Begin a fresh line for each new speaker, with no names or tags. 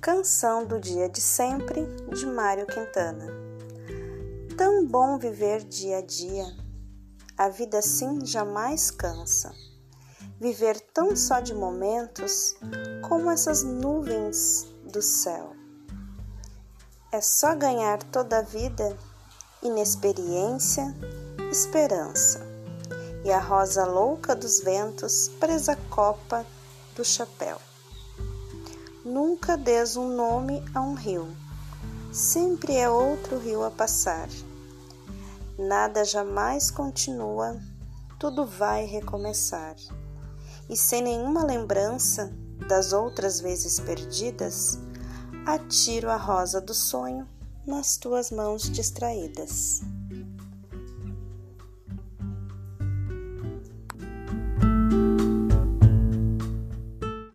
Canção do Dia de Sempre, de Mário Quintana. Tão bom viver dia a dia, a vida assim jamais cansa. Viver tão só de momentos como essas nuvens do céu. É só ganhar toda a vida, inexperiência, esperança. E a rosa louca dos ventos presa copa do chapéu. Nunca des um nome a um rio, sempre é outro rio a passar. Nada jamais continua, tudo vai recomeçar. E sem nenhuma lembrança das outras vezes perdidas, atiro a rosa do sonho nas tuas mãos distraídas.